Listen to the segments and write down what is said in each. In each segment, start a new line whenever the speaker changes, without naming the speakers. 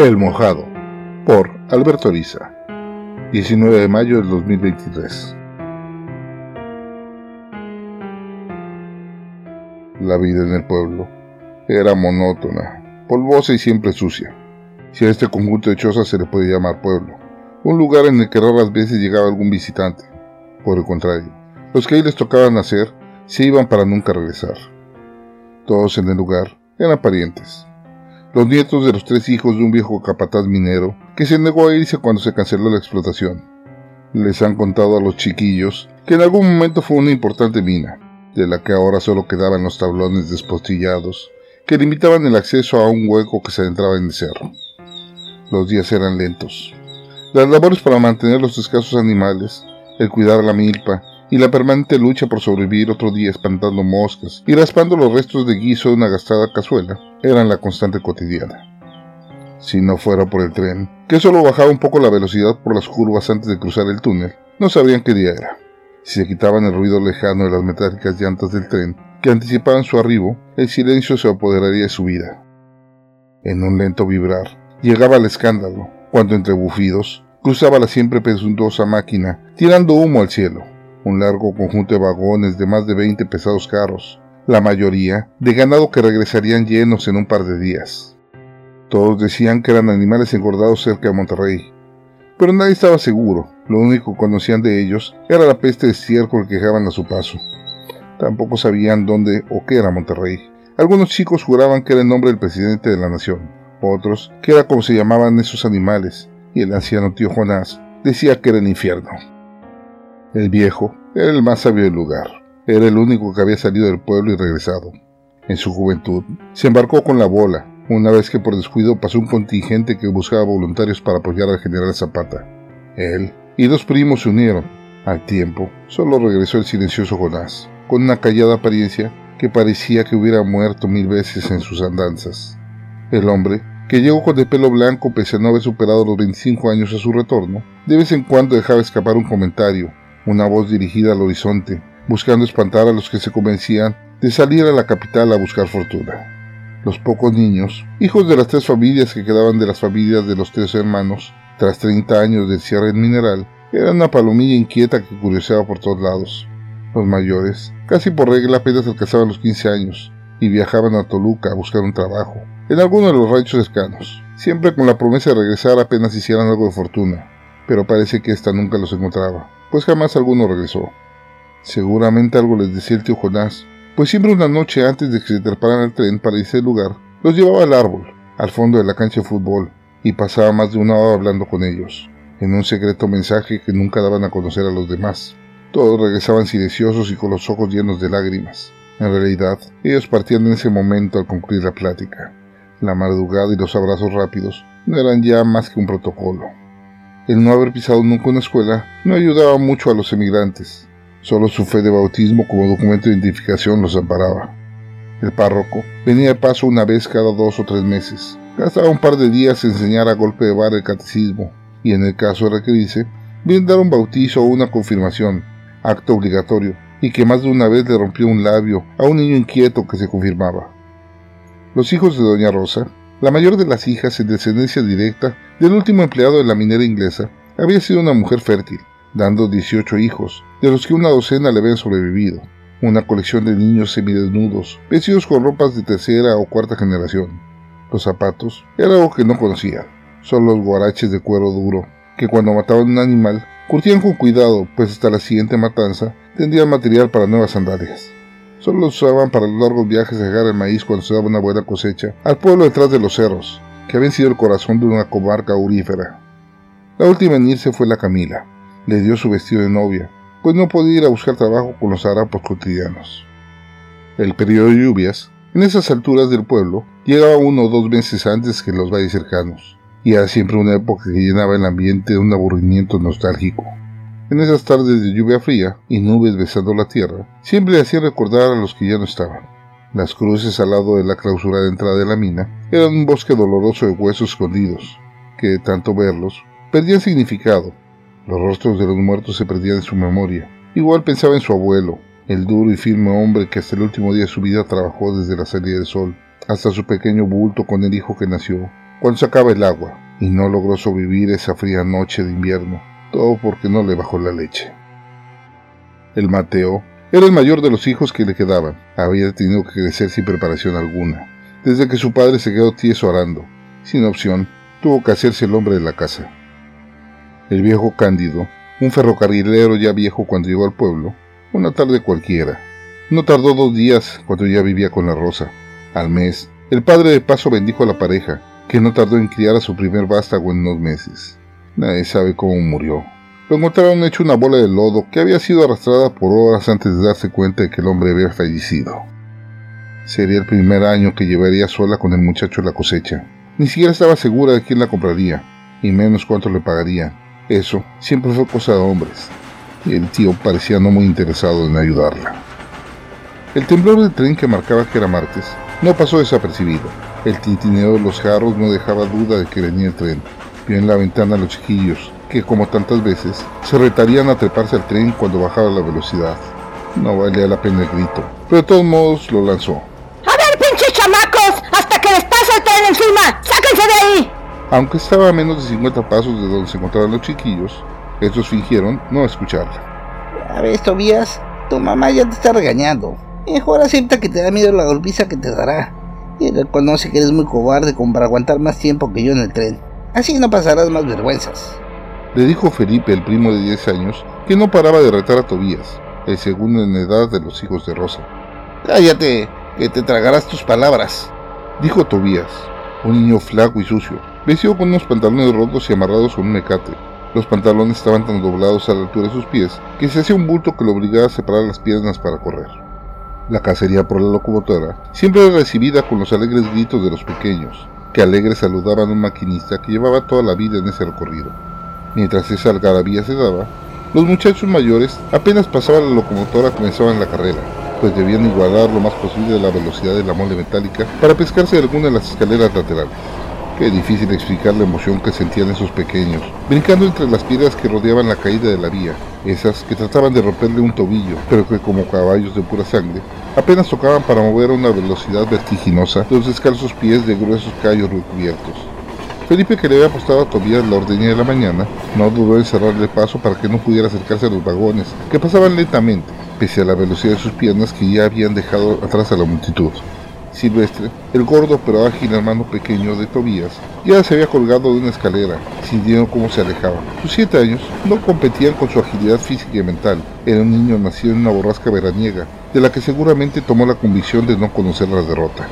El Mojado, por Alberto Ariza, 19 de mayo del 2023. La vida en el pueblo era monótona, polvosa y siempre sucia. Si a este conjunto de chozas se le puede llamar pueblo, un lugar en el que raras veces llegaba algún visitante. Por el contrario, los que ahí les tocaba nacer se iban para nunca regresar. Todos en el lugar eran parientes, los nietos de los tres hijos de un viejo capataz minero que se negó a irse cuando se canceló la explotación. Les han contado a los chiquillos que en algún momento fue una importante mina, de la que ahora solo quedaban los tablones despostillados que limitaban el acceso a un hueco que se adentraba en el cerro. Los días eran lentos. Las labores para mantener los escasos animales, el cuidar la milpa y la permanente lucha por sobrevivir otro día espantando moscas y raspando los restos de guiso de una gastada cazuela eran la constante cotidiana. Si no fuera por el tren, que solo bajaba un poco la velocidad por las curvas antes de cruzar el túnel, no sabrían qué día era. Si se quitaban el ruido lejano de las metálicas llantas del tren, que anticipaban su arribo, el silencio se apoderaría de su vida. En un lento vibrar, llegaba el escándalo, cuando entre bufidos, cruzaba la siempre presuntuosa máquina, tirando humo al cielo, un largo conjunto de vagones de más de 20 pesados carros, la mayoría de ganado que regresarían llenos en un par de días. Todos decían que eran animales engordados cerca de Monterrey, pero nadie estaba seguro, lo único que conocían de ellos era la peste de estiércol que dejaban a su paso. Tampoco sabían dónde o qué era Monterrey. Algunos chicos juraban que era el nombre del presidente de la nación, otros que era como se llamaban esos animales, y el anciano tío Jonás decía que era el infierno. El viejo era el más sabio del lugar. Era el único que había salido del pueblo y regresado. En su juventud, se embarcó con la bola, una vez que por descuido pasó un contingente que buscaba voluntarios para apoyar al general Zapata. Él y dos primos se unieron. Al tiempo, solo regresó el silencioso Jonás, con una callada apariencia que parecía que hubiera muerto mil veces en sus andanzas. El hombre, que llegó con el pelo blanco pese a no haber superado los 25 años a su retorno, de vez en cuando dejaba escapar un comentario, una voz dirigida al horizonte, buscando espantar a los que se convencían de salir a la capital a buscar fortuna. Los pocos niños, hijos de las tres familias que quedaban de las familias de los tres hermanos, tras 30 años de cierre en mineral, eran una palomilla inquieta que curioseaba por todos lados. Los mayores, casi por regla apenas alcanzaban los 15 años y viajaban a Toluca a buscar un trabajo, en alguno de los ranchos cercanos, siempre con la promesa de regresar apenas hicieran algo de fortuna, pero parece que ésta nunca los encontraba pues jamás alguno regresó. Seguramente algo les decía el tío Jonás, pues siempre una noche antes de que se treparan al tren para irse lugar, los llevaba al árbol, al fondo de la cancha de fútbol, y pasaba más de una hora hablando con ellos, en un secreto mensaje que nunca daban a conocer a los demás. Todos regresaban silenciosos y con los ojos llenos de lágrimas. En realidad, ellos partían en ese momento al concluir la plática. La madrugada y los abrazos rápidos no eran ya más que un protocolo. El no haber pisado nunca una escuela no ayudaba mucho a los emigrantes. Solo su fe de bautismo como documento de identificación los amparaba. El párroco venía de paso una vez cada dos o tres meses. Gastaba un par de días en enseñar a golpe de bar el catecismo y en el caso de requerirse, bien dar un bautizo o una confirmación, acto obligatorio, y que más de una vez le rompió un labio a un niño inquieto que se confirmaba. Los hijos de Doña Rosa la mayor de las hijas, en descendencia directa del último empleado de la minera inglesa, había sido una mujer fértil, dando 18 hijos, de los que una docena le habían sobrevivido. Una colección de niños semidesnudos, vestidos con ropas de tercera o cuarta generación. Los zapatos era algo que no conocían, solo los guaraches de cuero duro, que cuando mataban un animal, curtían con cuidado, pues hasta la siguiente matanza tendrían material para nuevas sandalias. Solo los usaban para los largos viajes a dejar el maíz cuando se daba una buena cosecha al pueblo detrás de los cerros, que habían sido el corazón de una comarca aurífera. La última en irse fue la Camila. Le dio su vestido de novia, pues no podía ir a buscar trabajo con los harapos cotidianos. El periodo de lluvias, en esas alturas del pueblo, llegaba uno o dos meses antes que en los valles cercanos, y era siempre una época que llenaba el ambiente de un aburrimiento nostálgico. En esas tardes de lluvia fría y nubes besando la tierra, siempre hacía recordar a los que ya no estaban. Las cruces al lado de la clausurada entrada de la mina eran un bosque doloroso de huesos escondidos, que de tanto verlos perdían significado. Los rostros de los muertos se perdían en su memoria. Igual pensaba en su abuelo, el duro y firme hombre que hasta el último día de su vida trabajó desde la salida del sol hasta su pequeño bulto con el hijo que nació, cuando se acaba el agua y no logró sobrevivir esa fría noche de invierno, todo porque no le bajó la leche. El Mateo era el mayor de los hijos que le quedaban. Había tenido que crecer sin preparación alguna. Desde que su padre se quedó tieso arando, sin opción, tuvo que hacerse el hombre de la casa. El viejo Cándido, un ferrocarrilero ya viejo cuando llegó al pueblo, una tarde cualquiera. No tardó dos días cuando ya vivía con la Rosa. Al mes, el padre de paso bendijo a la pareja, que no tardó en criar a su primer vástago en unos meses. Nadie sabe cómo murió. Lo encontraron hecho una bola de lodo que había sido arrastrada por horas antes de darse cuenta de que el hombre había fallecido. Sería el primer año que llevaría sola con el muchacho la cosecha. Ni siquiera estaba segura de quién la compraría, y menos cuánto le pagaría. Eso siempre fue cosa de hombres, y el tío parecía no muy interesado en ayudarla. El temblor del tren que marcaba que era martes no pasó desapercibido. El tintineo de los jarros no dejaba duda de que venía el tren. Vio en la ventana a los chiquillos, que como tantas veces, se retarían a treparse al tren cuando bajaba la velocidad. No valía la pena el grito, pero de todos modos lo lanzó.
¡A ver, pinches chamacos! ¡Hasta que les pase el tren encima! ¡Sáquense de ahí!
Aunque estaba a menos de 50 pasos de donde se encontraban los chiquillos, estos fingieron no escucharla.
A ver, Tobías, tu mamá ya te está regañando. Mejor acepta que te da miedo la golpiza que te dará. Y reconoce que eres muy cobarde como para aguantar más tiempo que yo en el tren. Así no pasarás más vergüenzas
le dijo Felipe, el primo de 10 años, que no paraba de retar a Tobías, el segundo en edad de los hijos de Rosa.
Cállate, que te tragarás tus palabras,
dijo Tobías, un niño flaco y sucio, vestido con unos pantalones rotos y amarrados con un mecate. Los pantalones estaban tan doblados a la altura de sus pies que se hacía un bulto que lo obligaba a separar las piernas para correr. La cacería por la locomotora siempre era recibida con los alegres gritos de los pequeños, que alegres saludaban a un maquinista que llevaba toda la vida en ese recorrido. Mientras esa algarabía se daba, los muchachos mayores apenas pasaban la locomotora comenzaban la carrera, pues debían igualar lo más posible la velocidad de la mole metálica para pescarse alguna de las escaleras laterales. Qué difícil explicar la emoción que sentían esos pequeños, brincando entre las piedras que rodeaban la caída de la vía, esas que trataban de romperle un tobillo, pero que como caballos de pura sangre, apenas tocaban para mover a una velocidad vertiginosa los descalzos pies de gruesos callos recubiertos. Felipe, que le había apostado a Tobías la ordeña de la mañana, no dudó en cerrarle paso para que no pudiera acercarse a los vagones, que pasaban lentamente, pese a la velocidad de sus piernas que ya habían dejado atrás a la multitud. Silvestre, el gordo pero ágil hermano pequeño de Tobías, ya se había colgado de una escalera, sintiendo cómo se alejaba. Sus siete años no competían con su agilidad física y mental. Era un niño nacido en una borrasca veraniega, de la que seguramente tomó la convicción de no conocer la derrota.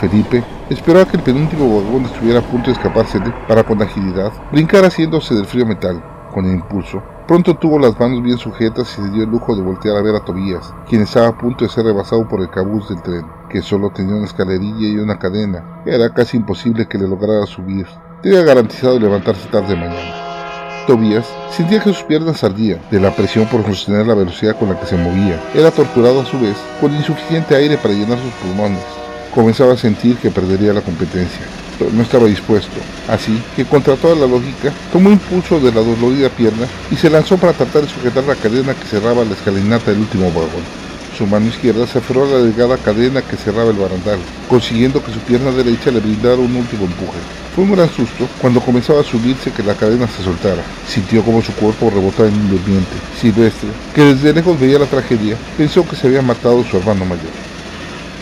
Felipe esperaba que el penúltimo vagón estuviera a punto de escaparse para con agilidad brincar haciéndose del frío metal. Con el impulso, pronto tuvo las manos bien sujetas y se dio el lujo de voltear a ver a Tobías, quien estaba a punto de ser rebasado por el cabuz del tren, que solo tenía una escalerilla y una cadena. Era casi imposible que le lograra subir. Tenía garantizado levantarse tarde mañana. Tobías sentía que sus piernas ardían de la presión por sostener la velocidad con la que se movía. Era torturado a su vez con insuficiente aire para llenar sus pulmones comenzaba a sentir que perdería la competencia, no estaba dispuesto. Así que contra toda la lógica, tomó impulso de la dolorida pierna y se lanzó para tratar de sujetar la cadena que cerraba la escalinata del último vagón. Su mano izquierda se aferró a la delgada cadena que cerraba el barandal, consiguiendo que su pierna derecha le brindara un último empuje. Fue un gran susto cuando comenzaba a subirse que la cadena se soltara. Sintió como su cuerpo rebotaba en un durmiente. Silvestre, que desde lejos veía la tragedia, pensó que se había matado su hermano mayor.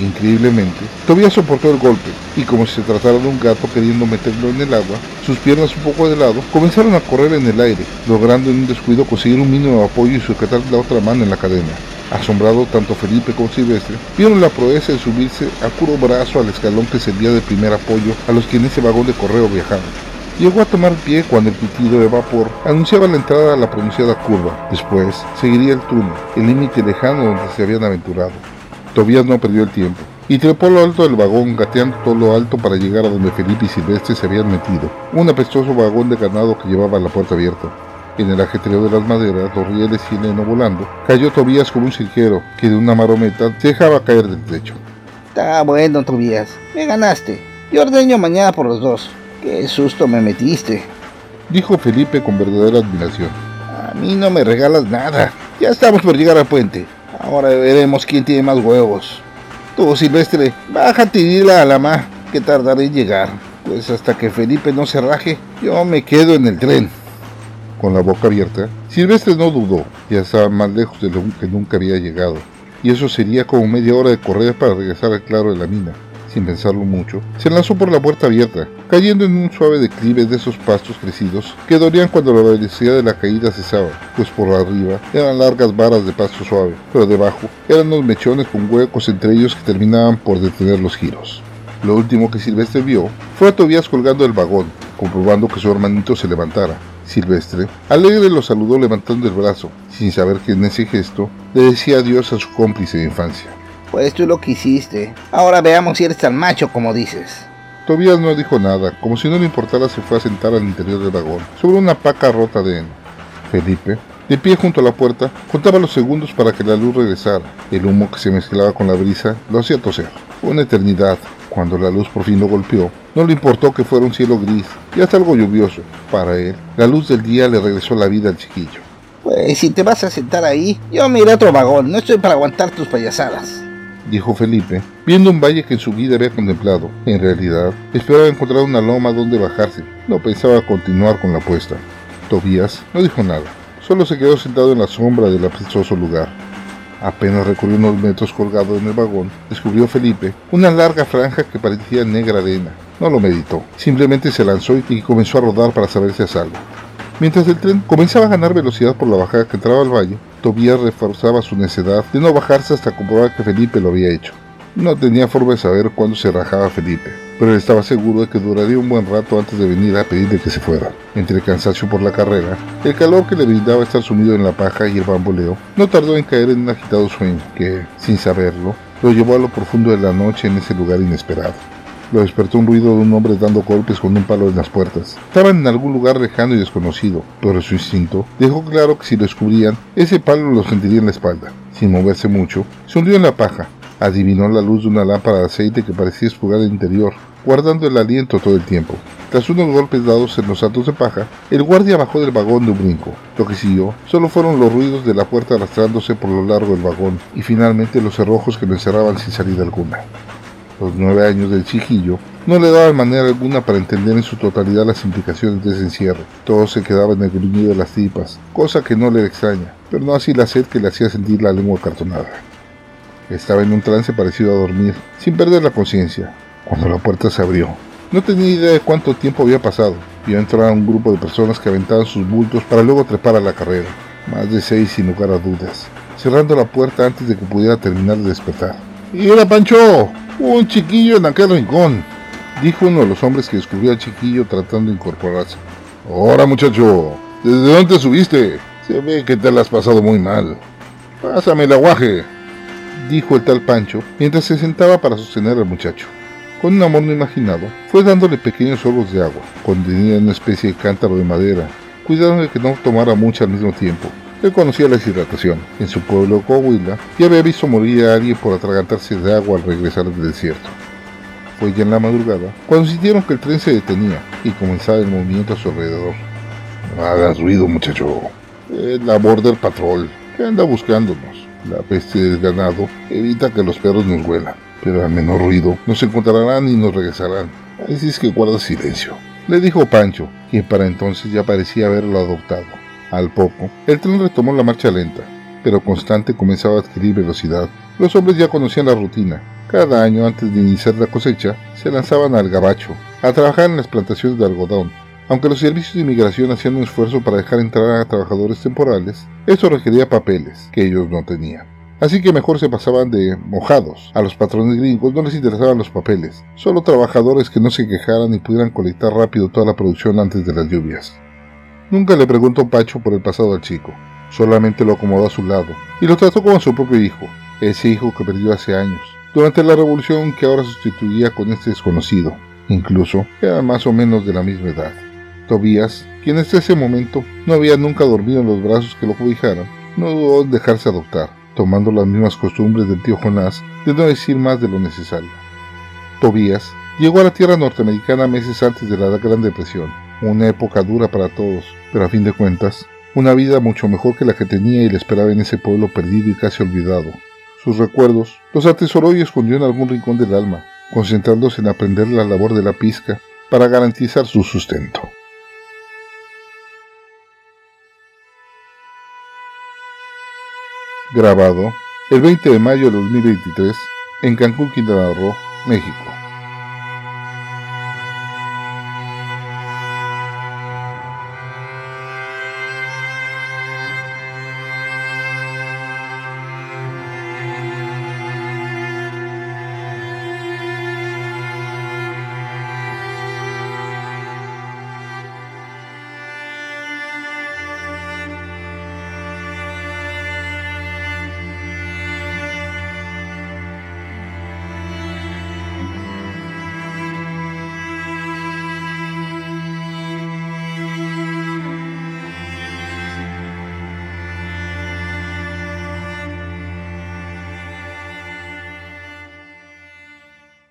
Increíblemente, todavía soportó el golpe y como si se tratara de un gato queriendo meterlo en el agua, sus piernas un poco de lado comenzaron a correr en el aire, logrando en un descuido conseguir un mínimo apoyo y sujetar la otra mano en la cadena. Asombrado, tanto Felipe como Silvestre vieron la proeza de subirse a puro brazo al escalón que servía de primer apoyo a los que en ese vagón de correo viajaban. Llegó a tomar pie cuando el pitido de vapor anunciaba la entrada a la pronunciada curva. Después seguiría el túnel, el límite lejano donde se habían aventurado. Tobías no perdió el tiempo y trepó lo alto del vagón, gateando todo lo alto para llegar a donde Felipe y Silvestre se habían metido, un apestoso vagón de ganado que llevaba la puerta abierta. En el ajetreo de las maderas, los rieles y el heno volando, cayó Tobías como un cirquero que de una marometa se dejaba caer del techo.
Está bueno, Tobías, me ganaste. Yo ordeño mañana por los dos. Qué susto me metiste,
dijo Felipe con verdadera admiración.
A mí no me regalas nada. Ya estamos por llegar al puente. Ahora veremos quién tiene más huevos. Tú, Silvestre, bájate y dile a la ma que tardaré en llegar.
Pues hasta que Felipe no se raje, yo me quedo en el tren. Con la boca abierta, Silvestre no dudó, ya estaba más lejos de lo que nunca había llegado, y eso sería como media hora de correr para regresar al claro de la mina. Sin pensarlo mucho, se lanzó por la puerta abierta, cayendo en un suave declive de esos pastos crecidos que dorían cuando la velocidad de la caída cesaba, pues por arriba eran largas varas de pasto suave, pero debajo eran unos mechones con huecos entre ellos que terminaban por detener los giros. Lo último que Silvestre vio fue a Tobías colgando del vagón, comprobando que su hermanito se levantara. Silvestre, alegre, lo saludó levantando el brazo, sin saber que en ese gesto le decía adiós a su cómplice de infancia.
Pues tú lo que hiciste. Ahora veamos si eres tan macho como dices.
Tobías no dijo nada, como si no le importara se fue a sentar al interior del vagón, sobre una paca rota de heno. Felipe, de pie junto a la puerta, contaba los segundos para que la luz regresara. El humo que se mezclaba con la brisa lo hacía toser. Una eternidad, cuando la luz por fin lo golpeó, no le importó que fuera un cielo gris y hasta algo lluvioso. Para él, la luz del día le regresó la vida al chiquillo.
Pues si te vas a sentar ahí, yo me iré a otro vagón, no estoy para aguantar tus payasadas.
Dijo Felipe, viendo un valle que en su vida había contemplado. En realidad, esperaba encontrar una loma donde bajarse. No pensaba continuar con la apuesta. Tobías no dijo nada, solo se quedó sentado en la sombra del apestoso lugar. Apenas recorrió unos metros colgado en el vagón, descubrió Felipe una larga franja que parecía negra arena. No lo meditó, simplemente se lanzó y comenzó a rodar para saberse a salvo. Mientras el tren comenzaba a ganar velocidad por la bajada que entraba al valle, Tobías reforzaba su necedad de no bajarse hasta comprobar que Felipe lo había hecho. No tenía forma de saber cuándo se rajaba Felipe, pero estaba seguro de que duraría un buen rato antes de venir a pedirle que se fuera. Entre el cansancio por la carrera, el calor que le brindaba estar sumido en la paja y el bamboleo, no tardó en caer en un agitado sueño que, sin saberlo, lo llevó a lo profundo de la noche en ese lugar inesperado. Lo despertó un ruido de un hombre dando golpes con un palo en las puertas. Estaban en algún lugar lejano y desconocido, pero su instinto dejó claro que si lo descubrían, ese palo lo sentiría en la espalda. Sin moverse mucho, se hundió en la paja. Adivinó la luz de una lámpara de aceite que parecía espugar el interior, guardando el aliento todo el tiempo. Tras unos golpes dados en los atos de paja, el guardia bajó del vagón de un brinco. Lo que siguió solo fueron los ruidos de la puerta arrastrándose por lo largo del vagón y finalmente los cerrojos que lo encerraban sin salida alguna. Los nueve años del chiquillo no le daban manera alguna para entender en su totalidad las implicaciones de ese encierro. Todo se quedaba en el gruñido de las tripas, cosa que no le extraña, pero no así la sed que le hacía sentir la lengua cartonada. Estaba en un trance parecido a dormir, sin perder la conciencia, cuando la puerta se abrió. No tenía idea de cuánto tiempo había pasado. Vio entrar a un grupo de personas que aventaban sus bultos para luego trepar a la carrera. Más de seis sin lugar a dudas, cerrando la puerta antes de que pudiera terminar de despertar. ¡Mira, Pancho! Un chiquillo en aquel rincón, dijo uno de los hombres que descubrió al chiquillo tratando de incorporarse. Ahora, muchacho, ¿desde dónde subiste? Se ve que te la has pasado muy mal. Pásame el aguaje, dijo el tal Pancho mientras se sentaba para sostener al muchacho. Con un amor no imaginado, fue dándole pequeños sorbos de agua, contenida en una especie de cántaro de madera, cuidando de que no tomara mucho al mismo tiempo. Él conocía la deshidratación. En su pueblo Coahuila ya había visto morir a alguien por atragantarse de agua al regresar del desierto. Fue ya en la madrugada cuando sintieron que el tren se detenía y comenzaba el movimiento a su alrededor. No hagas ruido, muchacho. Es la Border Patrol que anda buscándonos. La peste del ganado evita que los perros nos huelan, pero al menor ruido nos encontrarán y nos regresarán. Así es que guarda silencio, le dijo Pancho, quien para entonces ya parecía haberlo adoptado. Al poco, el tren retomó la marcha lenta, pero constante comenzaba a adquirir velocidad. Los hombres ya conocían la rutina. Cada año antes de iniciar la cosecha, se lanzaban al gabacho, a trabajar en las plantaciones de algodón. Aunque los servicios de inmigración hacían un esfuerzo para dejar entrar a trabajadores temporales, esto requería papeles que ellos no tenían. Así que mejor se pasaban de mojados. A los patrones gringos no les interesaban los papeles, solo trabajadores que no se quejaran y pudieran colectar rápido toda la producción antes de las lluvias. Nunca le preguntó Pacho por el pasado al chico, solamente lo acomodó a su lado y lo trató como a su propio hijo, ese hijo que perdió hace años, durante la revolución que ahora sustituía con este desconocido. Incluso eran más o menos de la misma edad. Tobías, quien hasta ese momento no había nunca dormido en los brazos que lo cobijaran, no dudó en dejarse adoptar, tomando las mismas costumbres del tío Jonás de no decir más de lo necesario. Tobías llegó a la tierra norteamericana meses antes de la Gran Depresión, una época dura para todos, pero a fin de cuentas, una vida mucho mejor que la que tenía y le esperaba en ese pueblo perdido y casi olvidado. Sus recuerdos los atesoró y escondió en algún rincón del alma, concentrándose en aprender la labor de la pizca para garantizar su sustento. Grabado el 20 de mayo de 2023 en Cancún, Quintana Roo, México.